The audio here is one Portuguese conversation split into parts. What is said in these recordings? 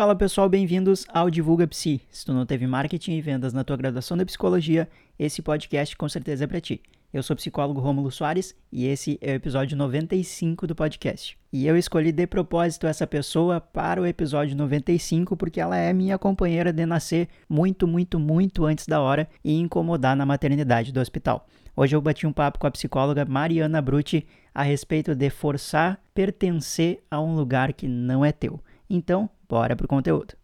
Fala pessoal, bem-vindos ao Divulga Psi. Se tu não teve marketing e vendas na tua graduação de psicologia, esse podcast com certeza é para ti. Eu sou o psicólogo Rômulo Soares e esse é o episódio 95 do podcast. E eu escolhi de propósito essa pessoa para o episódio 95 porque ela é minha companheira de nascer muito, muito, muito antes da hora e incomodar na maternidade do hospital. Hoje eu bati um papo com a psicóloga Mariana Brutti a respeito de forçar pertencer a um lugar que não é teu. Então, bora pro conteúdo.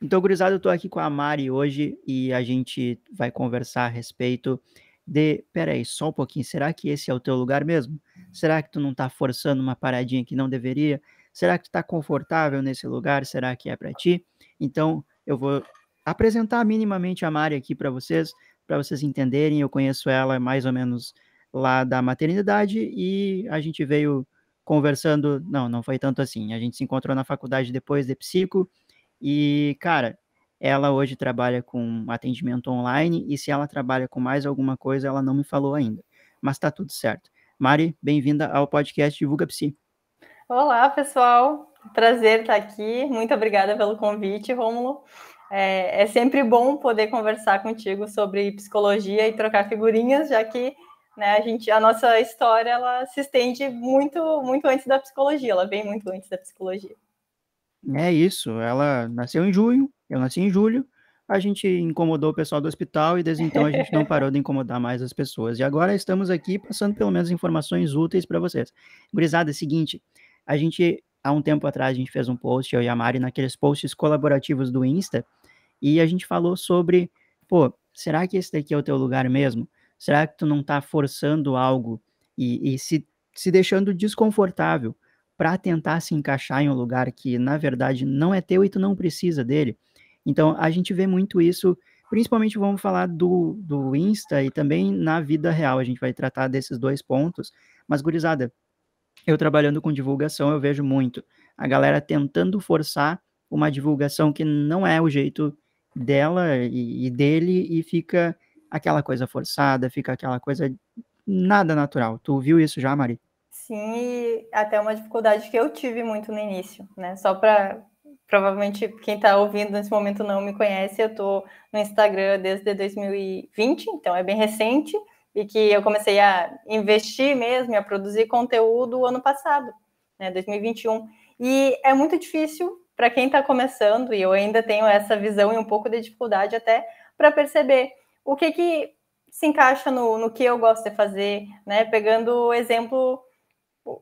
Então, gurizada, eu tô aqui com a Mari hoje e a gente vai conversar a respeito de, peraí, só um pouquinho, será que esse é o teu lugar mesmo? Será que tu não tá forçando uma paradinha que não deveria? Será que tu tá confortável nesse lugar? Será que é para ti? Então, eu vou apresentar minimamente a Mari aqui para vocês, para vocês entenderem. Eu conheço ela mais ou menos lá da maternidade e a gente veio conversando, não, não foi tanto assim. A gente se encontrou na faculdade depois de psico e, cara, ela hoje trabalha com atendimento online e se ela trabalha com mais alguma coisa, ela não me falou ainda. Mas tá tudo certo. Mari, bem-vinda ao podcast Divulga Psi. Olá, pessoal. Prazer estar aqui. Muito obrigada pelo convite, Rômulo. É, é, sempre bom poder conversar contigo sobre psicologia e trocar figurinhas, já que né, a gente, a nossa história ela se estende muito, muito antes da psicologia. Ela vem muito antes da psicologia. É isso. Ela nasceu em junho, eu nasci em julho, a gente incomodou o pessoal do hospital e desde então a gente não parou de incomodar mais as pessoas. E agora estamos aqui passando pelo menos informações úteis para vocês. Gurizada, é o seguinte, a gente, há um tempo atrás, a gente fez um post, eu e a Mari, naqueles posts colaborativos do Insta, e a gente falou sobre, pô, será que esse daqui é o teu lugar mesmo? Será que tu não tá forçando algo e, e se, se deixando desconfortável para tentar se encaixar em um lugar que, na verdade, não é teu e tu não precisa dele? Então, a gente vê muito isso, principalmente vamos falar do, do Insta e também na vida real, a gente vai tratar desses dois pontos. Mas, gurizada, eu trabalhando com divulgação, eu vejo muito a galera tentando forçar uma divulgação que não é o jeito dela e, e dele e fica aquela coisa forçada, fica aquela coisa nada natural. Tu viu isso já, Mari? Sim, até uma dificuldade que eu tive muito no início, né? Só para provavelmente quem está ouvindo nesse momento não me conhece, eu estou no Instagram desde 2020, então é bem recente, e que eu comecei a investir mesmo a produzir conteúdo ano passado, né, 2021. E é muito difícil para quem está começando, e eu ainda tenho essa visão e um pouco de dificuldade até para perceber o que que se encaixa no, no que eu gosto de fazer, né? Pegando o exemplo,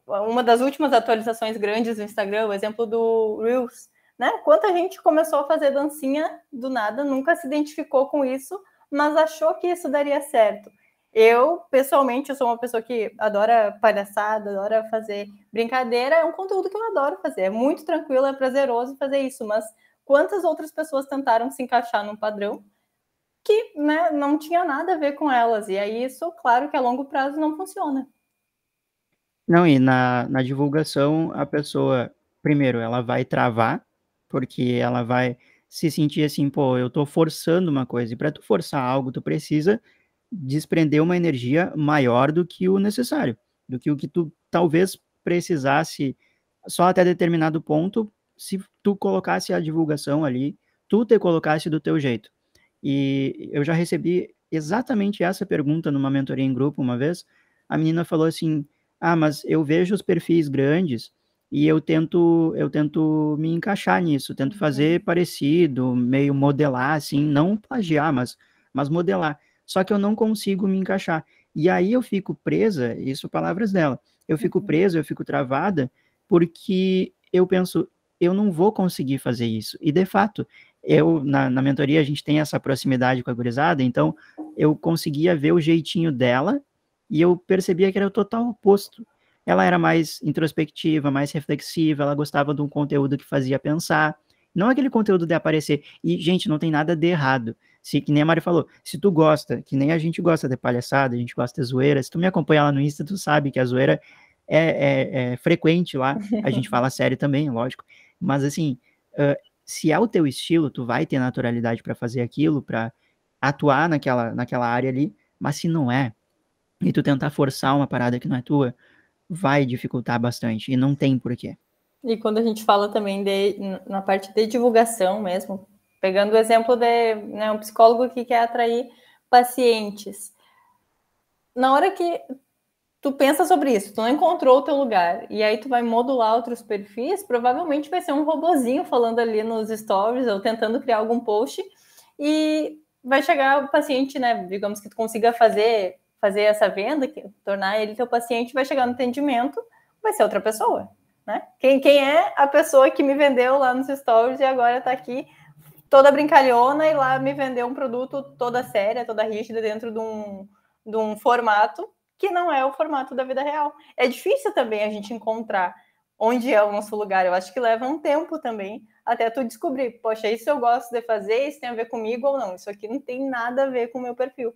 uma das últimas atualizações grandes do Instagram, o exemplo do Reels, né? Quanta gente começou a fazer dancinha do nada, nunca se identificou com isso, mas achou que isso daria certo. Eu, pessoalmente, eu sou uma pessoa que adora palhaçada, adora fazer brincadeira, é um conteúdo que eu adoro fazer. É muito tranquilo, é prazeroso fazer isso, mas quantas outras pessoas tentaram se encaixar num padrão que né, não tinha nada a ver com elas? E aí, isso, claro que a longo prazo não funciona. Não, e na, na divulgação, a pessoa, primeiro, ela vai travar porque ela vai se sentir assim, pô, eu tô forçando uma coisa, e para tu forçar algo, tu precisa desprender uma energia maior do que o necessário, do que o que tu talvez precisasse só até determinado ponto, se tu colocasse a divulgação ali, tu te colocasse do teu jeito. E eu já recebi exatamente essa pergunta numa mentoria em grupo uma vez. A menina falou assim: "Ah, mas eu vejo os perfis grandes e eu tento eu tento me encaixar nisso, tento fazer uhum. parecido, meio modelar assim, não plagiar, mas mas modelar. Só que eu não consigo me encaixar. E aí eu fico presa, isso palavras dela. Eu fico uhum. presa, eu fico travada, porque eu penso, eu não vou conseguir fazer isso. E de fato, eu na, na mentoria a gente tem essa proximidade com a gurizada, então eu conseguia ver o jeitinho dela e eu percebia que era o total oposto ela era mais introspectiva, mais reflexiva, ela gostava de um conteúdo que fazia pensar, não aquele conteúdo de aparecer. E, gente, não tem nada de errado. Se, que nem a Mari falou, se tu gosta, que nem a gente gosta de palhaçada, a gente gosta de zoeira, se tu me acompanha lá no Insta, tu sabe que a zoeira é, é, é frequente lá, a gente fala sério também, lógico, mas assim, se é o teu estilo, tu vai ter naturalidade para fazer aquilo, para atuar naquela, naquela área ali, mas se não é, e tu tentar forçar uma parada que não é tua, vai dificultar bastante e não tem porquê. E quando a gente fala também de, na parte de divulgação mesmo, pegando o exemplo de né, um psicólogo que quer atrair pacientes, na hora que tu pensa sobre isso, tu não encontrou o teu lugar, e aí tu vai modular outros perfis, provavelmente vai ser um robozinho falando ali nos stories ou tentando criar algum post, e vai chegar o paciente, né, digamos que tu consiga fazer fazer essa venda, que, tornar ele teu paciente, vai chegar no atendimento, vai ser outra pessoa, né? Quem, quem é a pessoa que me vendeu lá nos stories e agora está aqui toda brincalhona e lá me vendeu um produto toda séria, toda rígida dentro de um, de um formato que não é o formato da vida real. É difícil também a gente encontrar onde é o nosso lugar. Eu acho que leva um tempo também até tu descobrir, poxa, isso eu gosto de fazer, isso tem a ver comigo ou não. Isso aqui não tem nada a ver com o meu perfil.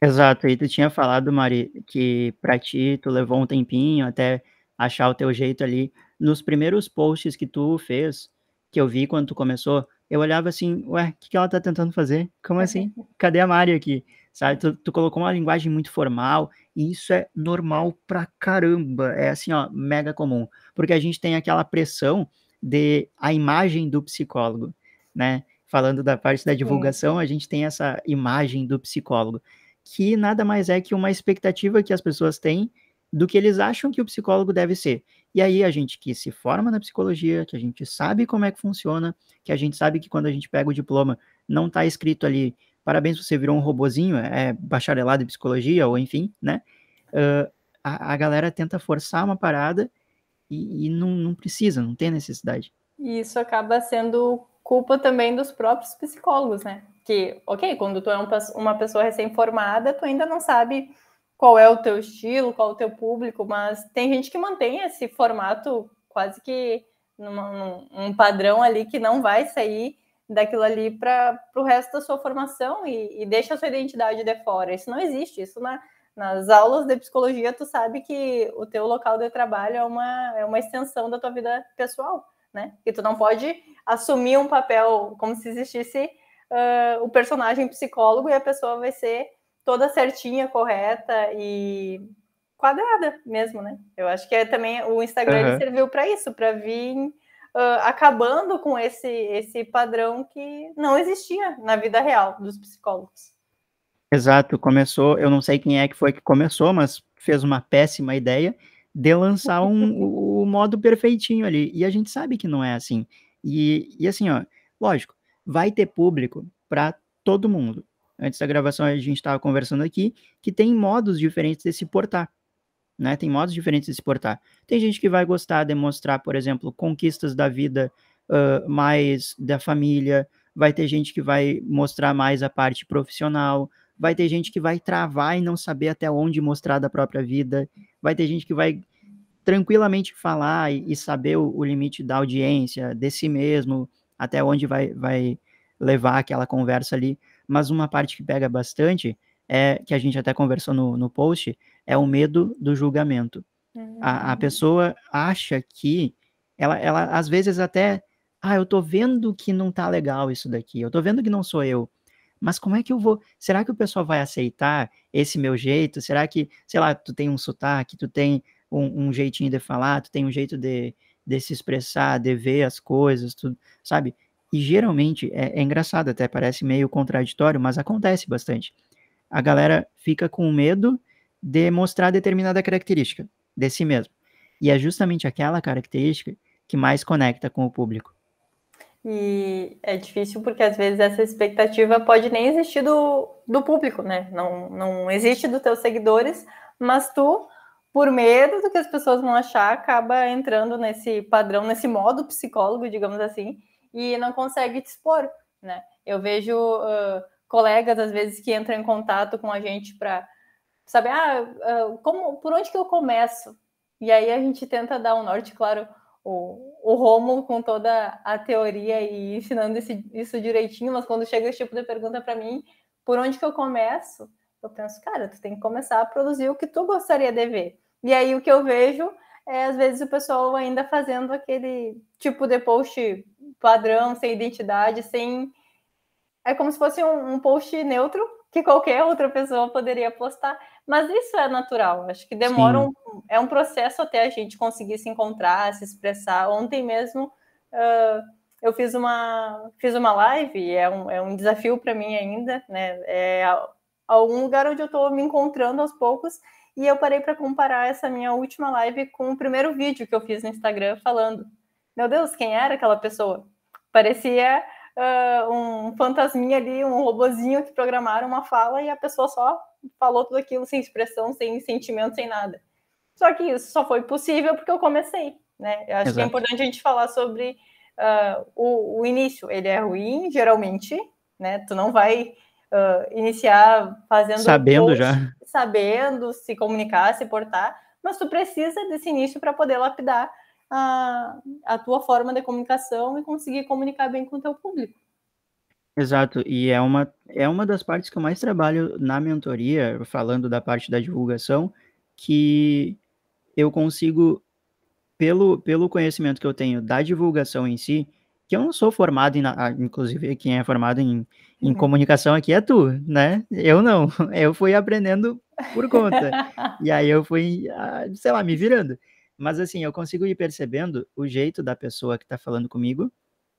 Exato, e tu tinha falado, Mari, que para ti tu levou um tempinho até achar o teu jeito ali. Nos primeiros posts que tu fez, que eu vi quando tu começou, eu olhava assim, ué, o que, que ela tá tentando fazer? Como assim? Cadê a Mari aqui? Sabe, tu, tu colocou uma linguagem muito formal, e isso é normal pra caramba, é assim, ó, mega comum, porque a gente tem aquela pressão de a imagem do psicólogo, né? Falando da parte da divulgação, a gente tem essa imagem do psicólogo que nada mais é que uma expectativa que as pessoas têm do que eles acham que o psicólogo deve ser. E aí a gente que se forma na psicologia, que a gente sabe como é que funciona, que a gente sabe que quando a gente pega o diploma não está escrito ali, parabéns, você virou um robozinho, é bacharelado em psicologia, ou enfim, né? Uh, a, a, galera tenta forçar uma parada e, e não, não precisa, não tem necessidade. E isso acaba sendo culpa também dos próprios psicólogos, né? que, ok, quando tu é um, uma pessoa recém-formada, tu ainda não sabe qual é o teu estilo, qual o teu público, mas tem gente que mantém esse formato quase que num, um padrão ali que não vai sair daquilo ali para o resto da sua formação e, e, deixa a sua identidade de fora. Isso não existe. Isso na, nas aulas de psicologia, tu sabe que o teu local de trabalho é uma, é uma extensão da tua vida pessoal, né? Que tu não pode assumir um papel como se existisse uh, o personagem psicólogo e a pessoa vai ser toda certinha, correta e quadrada mesmo, né? Eu acho que é também o Instagram uhum. serviu para isso, para vir uh, acabando com esse esse padrão que não existia na vida real dos psicólogos. Exato, começou, eu não sei quem é que foi que começou, mas fez uma péssima ideia de lançar um, o, o modo perfeitinho ali. E a gente sabe que não é assim. E, e assim, ó, lógico, vai ter público para todo mundo. Antes da gravação a gente estava conversando aqui que tem modos diferentes de se portar. Né? Tem modos diferentes de se portar. Tem gente que vai gostar de mostrar, por exemplo, conquistas da vida uh, mais da família, vai ter gente que vai mostrar mais a parte profissional, vai ter gente que vai travar e não saber até onde mostrar da própria vida, vai ter gente que vai tranquilamente falar e, e saber o, o, limite da audiência, de si mesmo, até onde vai, vai levar aquela conversa ali. Mas uma parte que pega bastante é que a gente até conversou no, no post é o medo do julgamento. Uhum. A, a hum. pessoa acha que ela, ela às vezes até ah, eu tô vendo que não tá legal isso daqui, eu tô vendo que não sou eu. Mas como é que eu vou? Será que o pessoal vai aceitar esse meu jeito? Será que, sei lá, tu tem um sotaque, tu tem um, um jeitinho de falar, tu tem um jeito de, de se expressar, de ver as coisas, tudo, sabe? E geralmente, é, é engraçado até, parece meio contraditório, mas acontece bastante. A galera fica com medo de mostrar determinada característica de si mesmo. E é justamente aquela característica que mais conecta com o público. E é difícil porque às vezes essa expectativa pode nem existir do, do público, né? Não, não existe dos teus seguidores, mas tu por medo do que as pessoas vão achar, acaba entrando nesse padrão, nesse modo psicólogo, digamos assim, e não consegue te expor, né? Eu vejo uh, colegas, às vezes, que entram em contato com a gente para saber, ah, uh, como, por onde que eu começo? E aí a gente tenta dar um norte, claro, o, o Romulo com toda a teoria e ensinando esse, isso direitinho, mas quando chega esse tipo de pergunta para mim, por onde que eu começo? Eu penso, cara, tu tem que começar a produzir o que tu gostaria de ver. E aí o que eu vejo é, às vezes, o pessoal ainda fazendo aquele tipo de post padrão, sem identidade, sem. É como se fosse um, um post neutro, que qualquer outra pessoa poderia postar. Mas isso é natural. Acho que demora um, é um processo até a gente conseguir se encontrar, se expressar. Ontem mesmo uh, eu fiz uma fiz uma live. É um, é um desafio para mim ainda, né? É algum lugar onde eu estou me encontrando aos poucos. E eu parei para comparar essa minha última live com o primeiro vídeo que eu fiz no Instagram falando. Meu Deus, quem era aquela pessoa? Parecia uh, um fantasminha ali, um robozinho que programaram uma fala e a pessoa só falou tudo aquilo sem expressão, sem sentimento, sem nada. Só que isso só foi possível porque eu comecei, né? Eu acho Exato. que é importante a gente falar sobre uh, o, o, início. Ele é ruim, geralmente, né? Tu não vai uh, iniciar fazendo sabendo post, já, sabendo se comunicar, se portar, mas tu precisa desse início para poder lapidar a, a tua forma de comunicação e conseguir comunicar bem com o teu público. Exato, e é uma, é uma das partes que eu mais trabalho na mentoria, falando da parte da divulgação, que eu consigo, pelo, pelo conhecimento que eu tenho da divulgação em si, que eu não sou formado em, inclusive quem é formado em, em uhum. comunicação aqui é tu, né? Eu não, eu fui aprendendo por conta, e aí eu fui, ah, sei lá, me virando. Mas assim, eu consigo ir percebendo o jeito da pessoa que está falando comigo,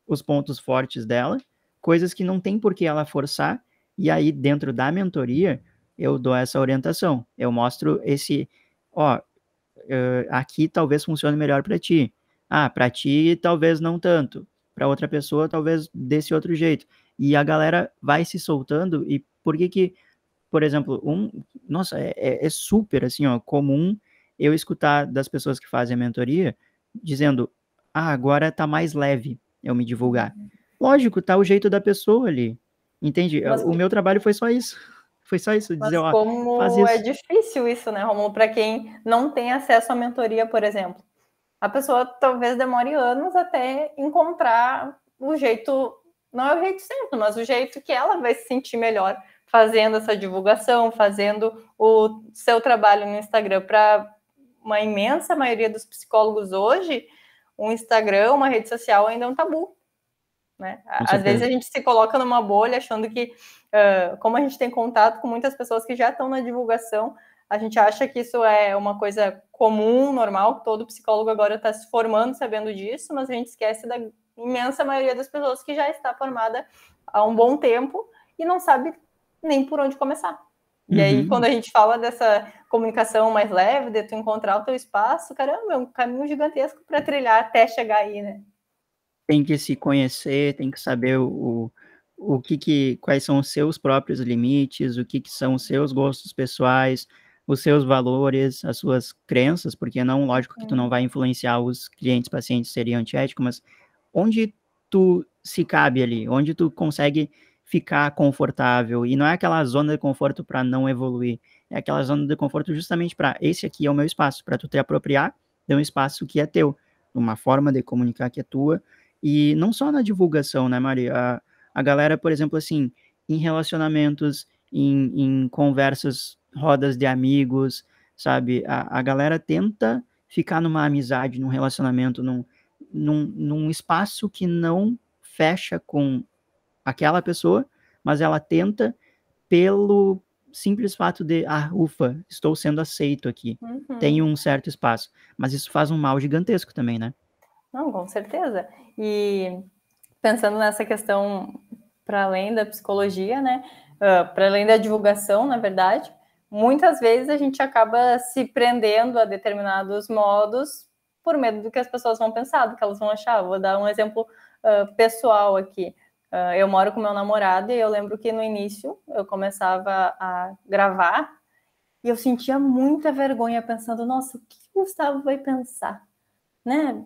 os pontos fortes dela, coisas que não tem por que ela forçar, e aí dentro da mentoria eu dou essa orientação. Eu mostro esse, ó, uh, aqui talvez funcione melhor para ti. Ah, para ti talvez não tanto. Para outra pessoa talvez desse outro jeito. E a galera vai se soltando e por que que, por exemplo, um, nossa, é, é, é super assim, ó, comum eu escutar das pessoas que fazem a mentoria dizendo: "Ah, agora tá mais leve eu me divulgar". Lógico, tá o jeito da pessoa ali. Entende? Mas, o meu trabalho foi só isso. Foi só isso, dizer, ó, como é difícil isso, né, Romulo, para quem não tem acesso à mentoria, por exemplo. A pessoa talvez demore anos até encontrar o jeito, não é o jeito certo, mas o jeito que ela vai se sentir melhor fazendo essa divulgação, fazendo o seu trabalho no Instagram para uma imensa maioria dos psicólogos hoje, o Instagram, uma rede social, ainda é um tabu. Né? Às vezes a gente se coloca numa bolha achando que, uh, como a gente tem contato com muitas pessoas que já estão na divulgação, a gente acha que isso é uma coisa comum, normal, que todo psicólogo agora está se formando sabendo disso, mas a gente esquece da imensa maioria das pessoas que já está formada há um bom tempo e não sabe nem por onde começar. E aí, uhum. quando a gente fala dessa comunicação mais leve, de tu encontrar o teu espaço, caramba, é um caminho gigantesco para trilhar até chegar aí, né? Tem que se conhecer, tem que saber o, o que, que quais são os seus próprios limites, o que, que são os seus gostos pessoais, os seus valores, as suas crenças, porque não, lógico que tu não vai influenciar os clientes, pacientes, seria antiético, mas onde tu se cabe ali, onde tu consegue ficar confortável. E não é aquela zona de conforto para não evoluir. É aquela zona de conforto justamente para esse aqui é o meu espaço, para tu te apropriar de um espaço que é teu, uma forma de comunicar que é tua. E não só na divulgação, né, Maria? A, a galera, por exemplo, assim, em relacionamentos, em, em conversas, rodas de amigos, sabe? A, a galera tenta ficar numa amizade, num relacionamento, num, num, num espaço que não fecha com aquela pessoa, mas ela tenta pelo simples fato de, ah, ufa, estou sendo aceito aqui, uhum. tenho um certo espaço. Mas isso faz um mal gigantesco também, né? Não, com certeza. E pensando nessa questão para além da psicologia, né? Uh, para além da divulgação, na verdade, muitas vezes a gente acaba se prendendo a determinados modos por medo do que as pessoas vão pensar, do que elas vão achar. Vou dar um exemplo uh, pessoal aqui. Uh, eu moro com meu namorado e eu lembro que no início eu começava a gravar e eu sentia muita vergonha pensando, nossa, o que o Gustavo vai pensar? Né?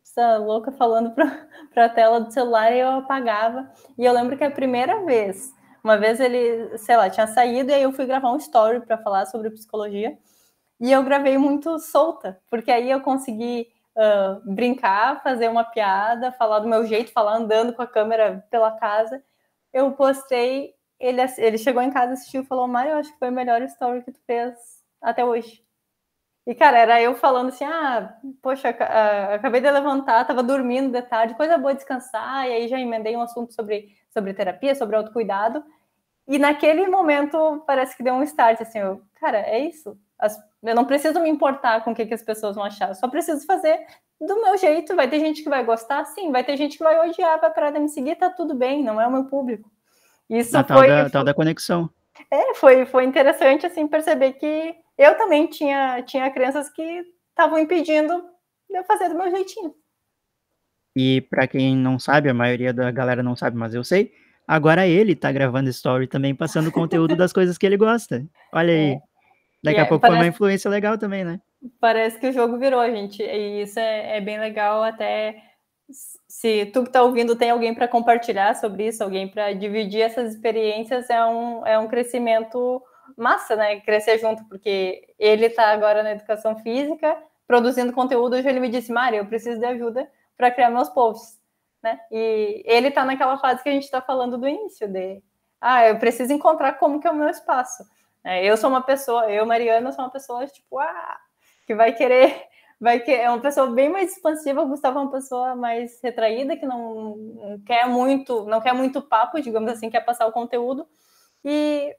Essa louca falando para a tela do celular e eu apagava. E eu lembro que a primeira vez, uma vez ele, sei lá, tinha saído e aí eu fui gravar um story para falar sobre psicologia. E eu gravei muito solta, porque aí eu consegui uh, brincar, fazer uma piada, falar do meu jeito, falar andando com a câmera pela casa. Eu postei, ele, ele chegou em casa, assistiu e falou: Mário, acho que foi a melhor story que tu fez até hoje. E, cara, era eu falando assim: ah, poxa, uh, acabei de levantar, tava dormindo de tarde, coisa boa descansar. E aí já emendei um assunto sobre, sobre terapia, sobre autocuidado. E naquele momento parece que deu um start, assim, eu, cara, é isso. As, eu não preciso me importar com o que, que as pessoas vão achar, eu só preciso fazer do meu jeito. Vai ter gente que vai gostar, sim, vai ter gente que vai odiar, vai parar de me seguir, tá tudo bem, não é o meu público. Isso a foi. Tal da, foi, tal da conexão. É, foi, foi interessante, assim, perceber que eu também tinha, tinha crenças que estavam impedindo de eu fazer do meu jeitinho. E para quem não sabe, a maioria da galera não sabe, mas eu sei, agora ele tá gravando story também, passando conteúdo das coisas que ele gosta. Olha aí. É. Daqui a pouco parece... foi uma influência legal também, né? Parece que o jogo virou, gente. E isso é, é bem legal até se tu que está ouvindo tem alguém para compartilhar sobre isso, alguém para dividir essas experiências, é um, é um crescimento massa, né? Crescer junto, porque ele está agora na educação física, produzindo conteúdo. Hoje ele me disse, Mari, eu preciso de ajuda para criar meus posts, né? E ele está naquela fase que a gente está falando do início, de ah, eu preciso encontrar como que é o meu espaço. É, eu sou uma pessoa, eu, Mariana, sou uma pessoa, tipo, ah, que vai querer vai que é uma pessoa bem mais expansiva, o Gustavo é uma pessoa mais retraída, que não, não, quer muito, não quer muito papo, digamos assim, quer passar o conteúdo. E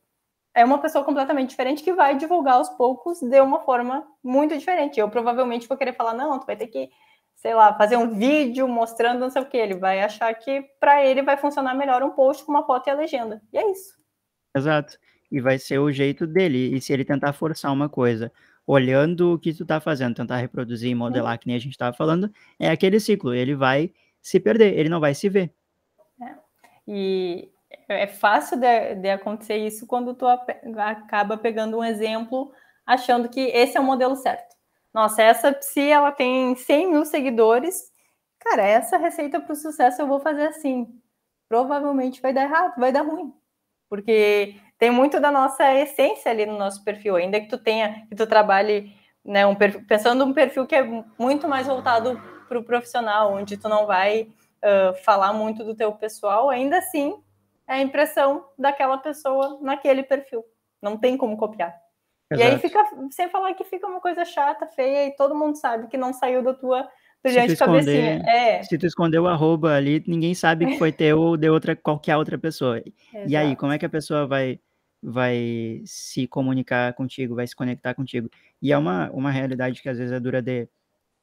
é uma pessoa completamente diferente que vai divulgar aos poucos de uma forma muito diferente. Eu provavelmente vou querer falar, não, tu vai ter que, sei lá, fazer um vídeo mostrando não sei o que. Ele vai achar que para ele vai funcionar melhor um post com uma foto e a legenda. E é isso. Exato. E vai ser o jeito dele. E se ele tentar forçar uma coisa olhando o que tu tá fazendo, tentar reproduzir e modelar, uhum. que nem a gente estava falando, é aquele ciclo, ele vai se perder, ele não vai se ver. É. E é fácil de, de, acontecer isso quando tu acaba pegando um exemplo achando que esse é o modelo certo. Nossa, essa psi, ela tem 100 mil seguidores, cara, essa receita para o sucesso eu vou fazer assim. Provavelmente vai dar errado, vai dar ruim. Porque tem muito da nossa essência ali no nosso perfil, ainda que tu tenha, que tu trabalhe, né, um perfil, pensando um perfil que é muito mais voltado para o profissional, onde tu não vai uh, falar muito do teu pessoal, ainda assim é a impressão daquela pessoa naquele perfil. Não tem como copiar. Exato. E aí fica, sem falar que fica uma coisa chata, feia, e todo mundo sabe que não saiu da tua brilhante cabecinha. É. Se tu esconder o arroba ali, ninguém sabe que foi teu ou de outra, qualquer outra pessoa. E aí, como é que a pessoa vai vai se comunicar contigo, vai se conectar contigo. E é uma, uma realidade que às vezes é dura de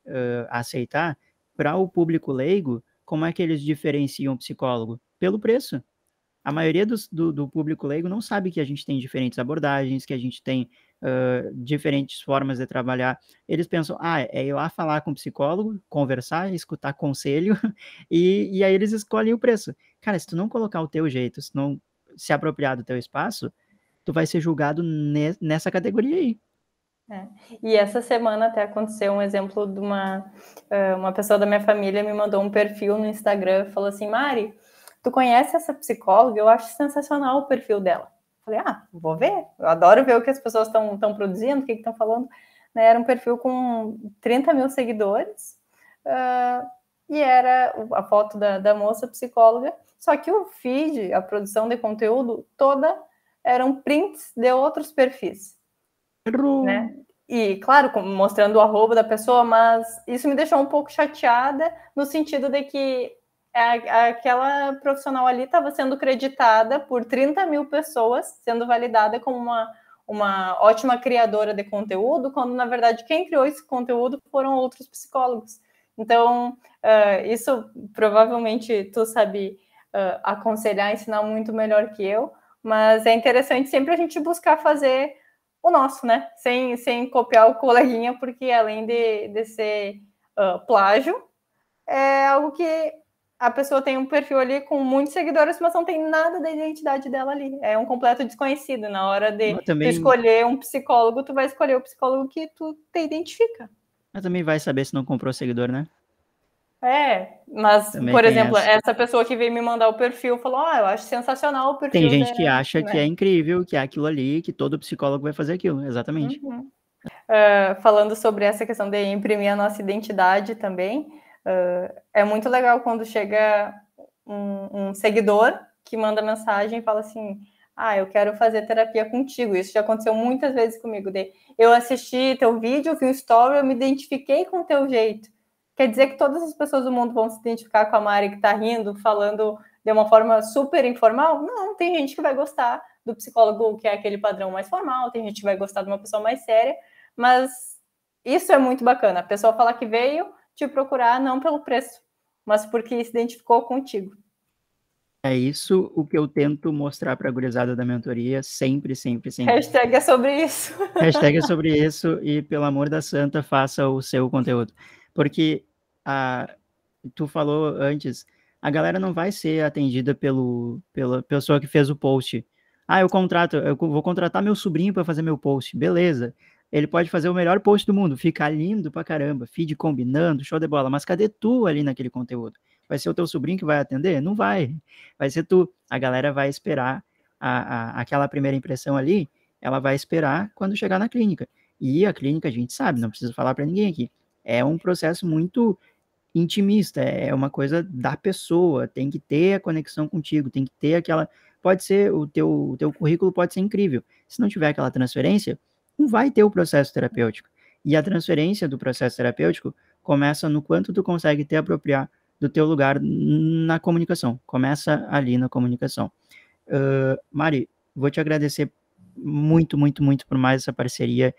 uh, aceitar. Para o público leigo, como é que eles diferenciam o psicólogo? Pelo preço. A maioria dos, do, do, público leigo não sabe que a gente tem diferentes abordagens, que a gente tem uh, diferentes formas de trabalhar. Eles pensam, ah, é ir lá falar com o psicólogo, conversar, escutar conselho, e, e aí eles escolhem o preço. Cara, se tu não colocar o teu jeito, se não se apropriar do teu espaço, tu vai ser julgado ne nessa categoria aí. É. E essa semana até aconteceu um exemplo de uma, uma pessoa da minha família me mandou um perfil no Instagram e falou assim, Mari, tu conhece essa psicóloga? Eu acho sensacional o perfil dela. Falei, ah, vou ver. Eu adoro ver o que as pessoas estão produzindo, o que estão falando. Né, era um perfil com 30 mil seguidores uh, e era a foto da, da moça psicóloga. Só que o feed, a produção de conteúdo, toda eram prints de outros perfis. Né? E, claro, mostrando o arroba da pessoa, mas isso me deixou um pouco chateada no sentido de que aquela profissional ali estava sendo creditada por 30 mil pessoas, sendo validada como uma, uma ótima criadora de conteúdo, quando na verdade quem criou esse conteúdo foram outros psicólogos. Então, uh, isso provavelmente tu sabe uh, aconselhar, ensinar muito melhor que eu, mas é interessante sempre a gente buscar fazer o nosso, né? Sem, sem copiar o coleguinha, porque além de, de ser uh, plágio, é algo que a pessoa tem um perfil ali com muitos seguidores, mas não tem nada da identidade dela ali. É um completo desconhecido. Na hora de também... escolher um psicólogo, tu vai escolher o psicólogo que tu te identifica. Mas também vai saber se não comprou seguidor, né? É, mas, Também por exemplo, essa. essa. pessoa que veio me mandar o perfil falou: Ah, eu acho sensacional o perfil. Tem gente que acha né? que é incrível, que é aquilo ali, que todo psicólogo vai fazer aquilo, exatamente. Uhum. Uh, falando sobre essa questão de imprimir a nossa identidade também, uh, é muito legal quando chega um, um, seguidor que manda mensagem e fala assim: Ah, eu quero fazer terapia contigo. Isso já aconteceu muitas vezes comigo. De, eu assisti teu vídeo, vi um story, eu me identifiquei com o teu jeito. Quer dizer que todas as pessoas do mundo vão se identificar com a Mari que está rindo, falando de uma forma super informal? Não, tem gente que vai gostar do psicólogo que é aquele padrão mais formal, tem gente que vai gostar de uma pessoa mais séria, mas isso é muito bacana. A pessoa falar que veio te procurar não pelo preço, mas porque se identificou contigo. É isso o que eu tento mostrar para a gurizada da mentoria, sempre, sempre, sempre. Hashtag é sobre isso. Hashtag é sobre isso e, pelo amor da santa, faça o seu conteúdo. Porque, a, tu falou antes, a galera não vai ser atendida pelo, pela pessoa que fez o post. Ah, eu contrato, eu vou contratar meu sobrinho para fazer meu post. Beleza. Ele pode fazer o melhor post do mundo, ficar lindo pra caramba, feed combinando, show de bola. Mas cadê tu ali naquele conteúdo? Vai ser o teu sobrinho que vai atender? Não vai. Vai ser tu. A galera vai esperar a, a, aquela primeira impressão ali, ela vai esperar quando chegar na clínica. E a clínica, a gente sabe, não precisa falar para ninguém aqui. É um processo muito intimista, é uma coisa da pessoa, tem que ter a conexão contigo, tem que ter aquela. Pode ser, o teu, o teu currículo pode ser incrível. Se não tiver aquela transferência, não vai ter o processo terapêutico. E a transferência do processo terapêutico começa no quanto tu consegue te apropriar do teu lugar na comunicação. Começa ali na comunicação. Uh, Mari, vou te agradecer muito, muito, muito por mais essa parceria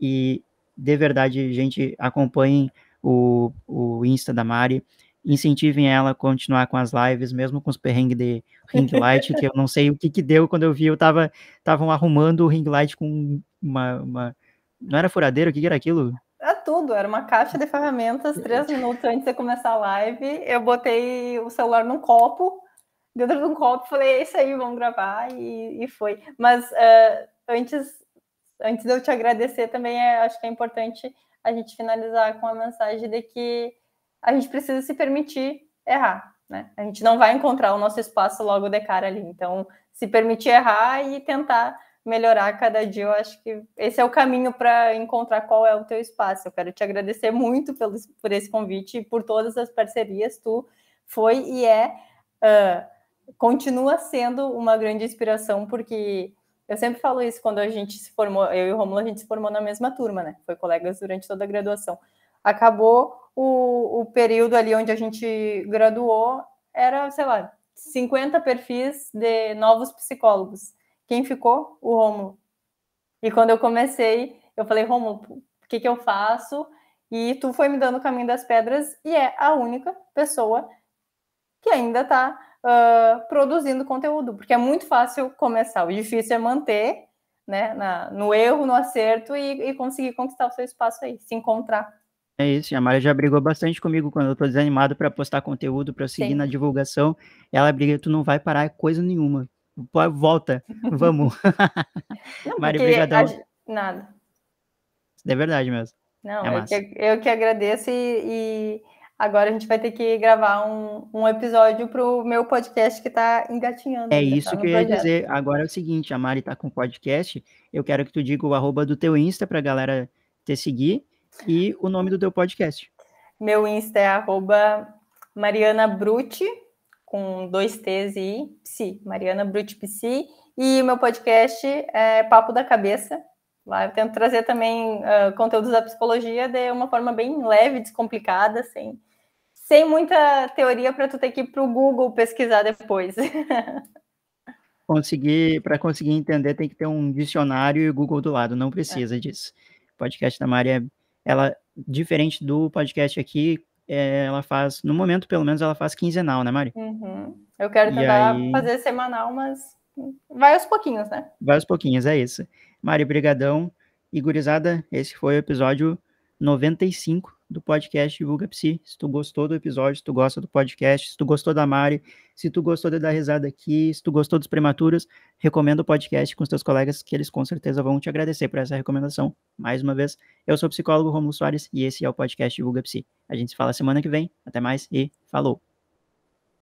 e de verdade, gente, acompanhem o, o Insta da Mari, incentivem ela a continuar com as lives, mesmo com os perrengues de ring light, que eu não sei o que que deu quando eu vi, eu tava, estavam arrumando o ring light com uma, uma, não era furadeira, o que, que era aquilo? Era tudo, era uma caixa de ferramentas, três minutos antes de começar a live, eu botei o celular num copo, dentro de um copo, falei, é isso aí, vamos gravar, e, e foi. Mas uh, antes, antes de eu te agradecer, também é, acho que é importante a gente finalizar com a mensagem de que a gente precisa se permitir errar, né? A gente não vai encontrar o nosso espaço logo de cara ali, então se permitir errar e tentar melhorar cada dia. Eu acho que esse é o caminho para encontrar qual é o teu espaço. Eu quero te agradecer muito pelo, por esse convite e por todas as parcerias. Tu foi e é, uh, continua sendo uma grande inspiração, porque eu sempre falo isso quando a gente se formou, eu e o Romulo, a gente se formou na mesma turma, né? Foi colegas durante toda a graduação. Acabou o, o período ali onde a gente graduou, era, sei lá, 50 perfis de novos psicólogos. Quem ficou? O Romulo. E quando eu comecei, eu falei, Romulo, o que, que eu faço? E tu foi me dando o caminho das pedras e é a única pessoa que ainda está uh, produzindo conteúdo, porque é muito fácil começar, o difícil é manter, né, na, no erro, no acerto e, e, conseguir conquistar o seu espaço aí, se encontrar. É isso, a Maria já brigou bastante comigo quando eu tô desanimado para postar conteúdo, para seguir Sim. na divulgação. Ela briga, tu não vai parar coisa nenhuma volta, vamos. Não, Mari, brigadão. A... Nada. É verdade mesmo. Não, é eu, que, eu, que, agradeço e, e, agora a gente vai ter que gravar um, um episódio para o meu podcast que está engatinhando. É isso tá que eu ia dizer. Agora é o seguinte, a Mari está com podcast, eu quero que tu diga o arroba do teu Insta para a galera te seguir e o nome do teu podcast. Meu Insta é arroba Mariana com dois T's e Psi, Mariana Psi, e o meu podcast é Papo da Cabeça. Lá eu tento trazer também uh, conteúdos da psicologia de uma forma bem leve, descomplicada, sem, sem muita teoria para tu ter que ir para o Google pesquisar depois. conseguir para conseguir entender tem que ter um dicionário e o Google do lado, não precisa é. disso. O podcast da Maria, ela diferente do podcast aqui, é, ela faz, no momento, pelo menos, ela faz quinzenal, né, Mari? Uhum. Eu quero tentar aí... fazer semanal, mas vai aos pouquinhos, né? Vai aos pouquinhos, é isso. Mari, brigadão. E gurizada, esse foi o episódio 95 do podcast Divulga Psi. Se tu gostou do episódio, se tu gosta do podcast, se tu gostou da Mari, se tu gostou de dar risada aqui, se tu gostou dos prematuros, recomenda o podcast com os teus colegas, que eles com certeza vão te agradecer por essa recomendação. Mais uma vez, eu sou o psicólogo Romulo Soares e esse é o podcast Divulga Psi. A gente se fala semana que vem. Até mais e falou!